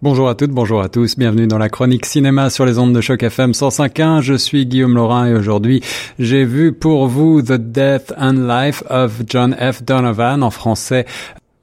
Bonjour à toutes, bonjour à tous, bienvenue dans la chronique cinéma sur les ondes de choc FM 105.1. Je suis Guillaume Laurin et aujourd'hui j'ai vu pour vous The Death and Life of John F. Donovan en français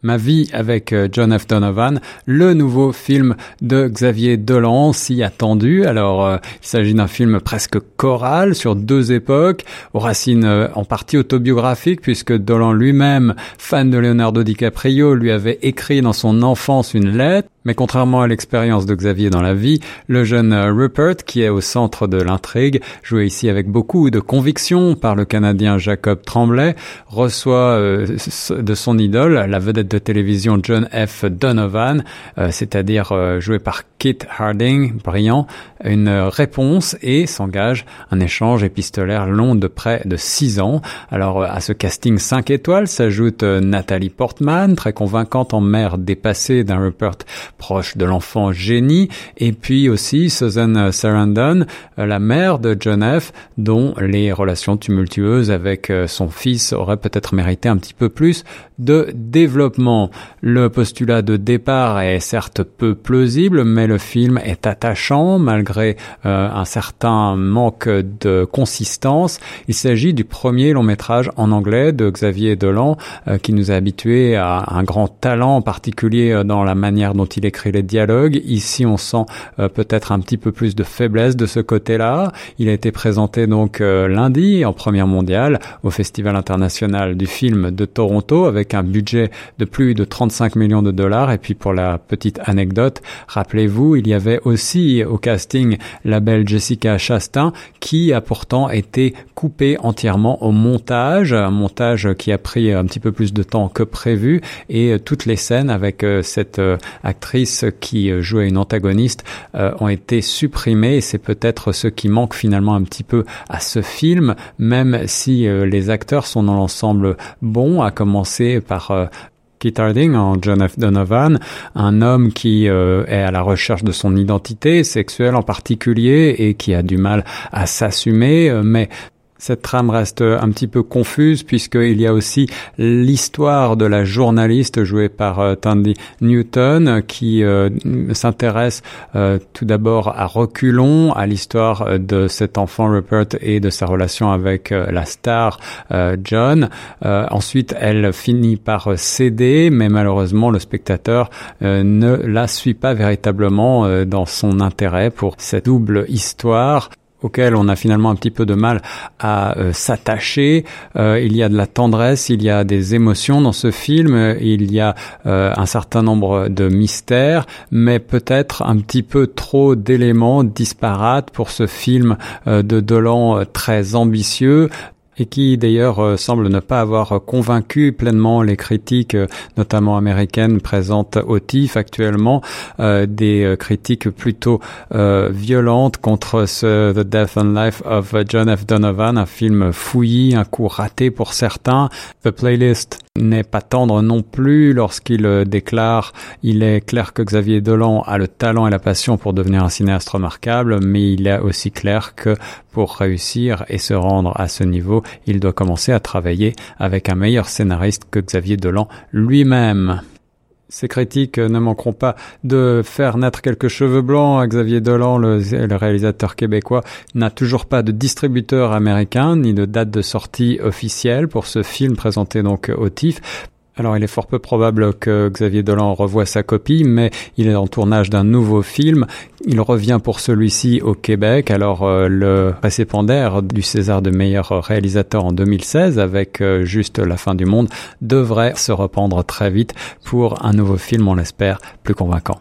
Ma vie avec euh, John F. Donovan, le nouveau film de Xavier Dolan, si attendu. Alors, euh, il s'agit d'un film presque choral sur deux époques, aux racines euh, en partie autobiographiques, puisque Dolan lui-même, fan de Leonardo DiCaprio, lui avait écrit dans son enfance une lettre mais contrairement à l'expérience de Xavier dans la vie, le jeune Rupert, qui est au centre de l'intrigue, joué ici avec beaucoup de conviction par le Canadien Jacob Tremblay, reçoit euh, de son idole, la vedette de télévision John F. Donovan, euh, c'est-à-dire euh, joué par Kit Harding, brillant, une réponse et s'engage un échange épistolaire long de près de six ans. Alors à ce casting 5 étoiles s'ajoute Nathalie Portman, très convaincante en mère dépassée d'un Rupert proche de l'enfant génie, et puis aussi Susan Sarandon, euh, la mère de John F., dont les relations tumultueuses avec euh, son fils auraient peut-être mérité un petit peu plus de développement. Le postulat de départ est certes peu plausible, mais le film est attachant malgré euh, un certain manque de consistance. Il s'agit du premier long métrage en anglais de Xavier Dolan, qui nous a habitués à un grand talent particulier dans la manière dont il écrit les dialogues. Ici, on sent euh, peut-être un petit peu plus de faiblesse de ce côté-là. Il a été présenté donc euh, lundi en première mondiale au Festival international du film de Toronto avec un budget de plus de 35 millions de dollars. Et puis pour la petite anecdote, rappelez-vous, il y avait aussi au casting la belle Jessica Chastain qui a pourtant été coupée entièrement au montage, un montage qui a pris un petit peu plus de temps que prévu et euh, toutes les scènes avec cette actrice qui euh, jouait une antagoniste euh, ont été supprimés et c'est peut-être ce qui manque finalement un petit peu à ce film, même si euh, les acteurs sont dans l'ensemble bons, à commencer par Harding en John F. Donovan, un homme qui est à la recherche de son identité sexuelle en particulier et qui a du mal à s'assumer, mais cette trame reste un petit peu confuse puisqu'il y a aussi l'histoire de la journaliste jouée par euh, Tandy Newton qui euh, s'intéresse euh, tout d'abord à reculons à l'histoire de cet enfant Rupert et de sa relation avec la star John. ensuite, elle finit par céder, mais malheureusement le spectateur ne la suit pas véritablement dans son intérêt pour cette double histoire auquel on a finalement un petit peu de mal à euh, s'attacher. Euh, il y a de la tendresse, il y a des émotions dans ce film, il y a euh, un certain nombre de mystères, mais peut-être un petit peu trop d'éléments disparates pour ce film de Dolan très ambitieux et qui d'ailleurs euh, semble ne pas avoir convaincu pleinement les critiques, euh, notamment américaines, présentes au TIFF actuellement, euh, des critiques plutôt violentes contre ce The Death and Life of John F. Donovan, un film fouillis, un coup raté pour certains. The Playlist n'est pas tendre non plus lorsqu'il déclare il est clair que Xavier Dolan a le talent et la passion pour devenir un cinéaste remarquable, mais il est aussi clair que pour réussir et se rendre à ce niveau, il doit commencer à travailler avec un meilleur scénariste que Xavier Dolan lui-même. Ces critiques ne manqueront pas de faire naître quelques cheveux blancs. Xavier Dolan, le, le réalisateur québécois, n'a toujours pas de distributeur américain ni de date de sortie officielle pour ce film présenté donc au TIFF. Alors il est fort peu probable que Xavier Dolan revoie sa copie, mais il est en tournage d'un nouveau film. Il revient pour celui-ci au Québec. Alors euh, le récipiendaire du César de meilleur réalisateur en 2016, avec euh, juste la fin du monde, devrait se reprendre très vite pour un nouveau film, on l'espère, plus convaincant.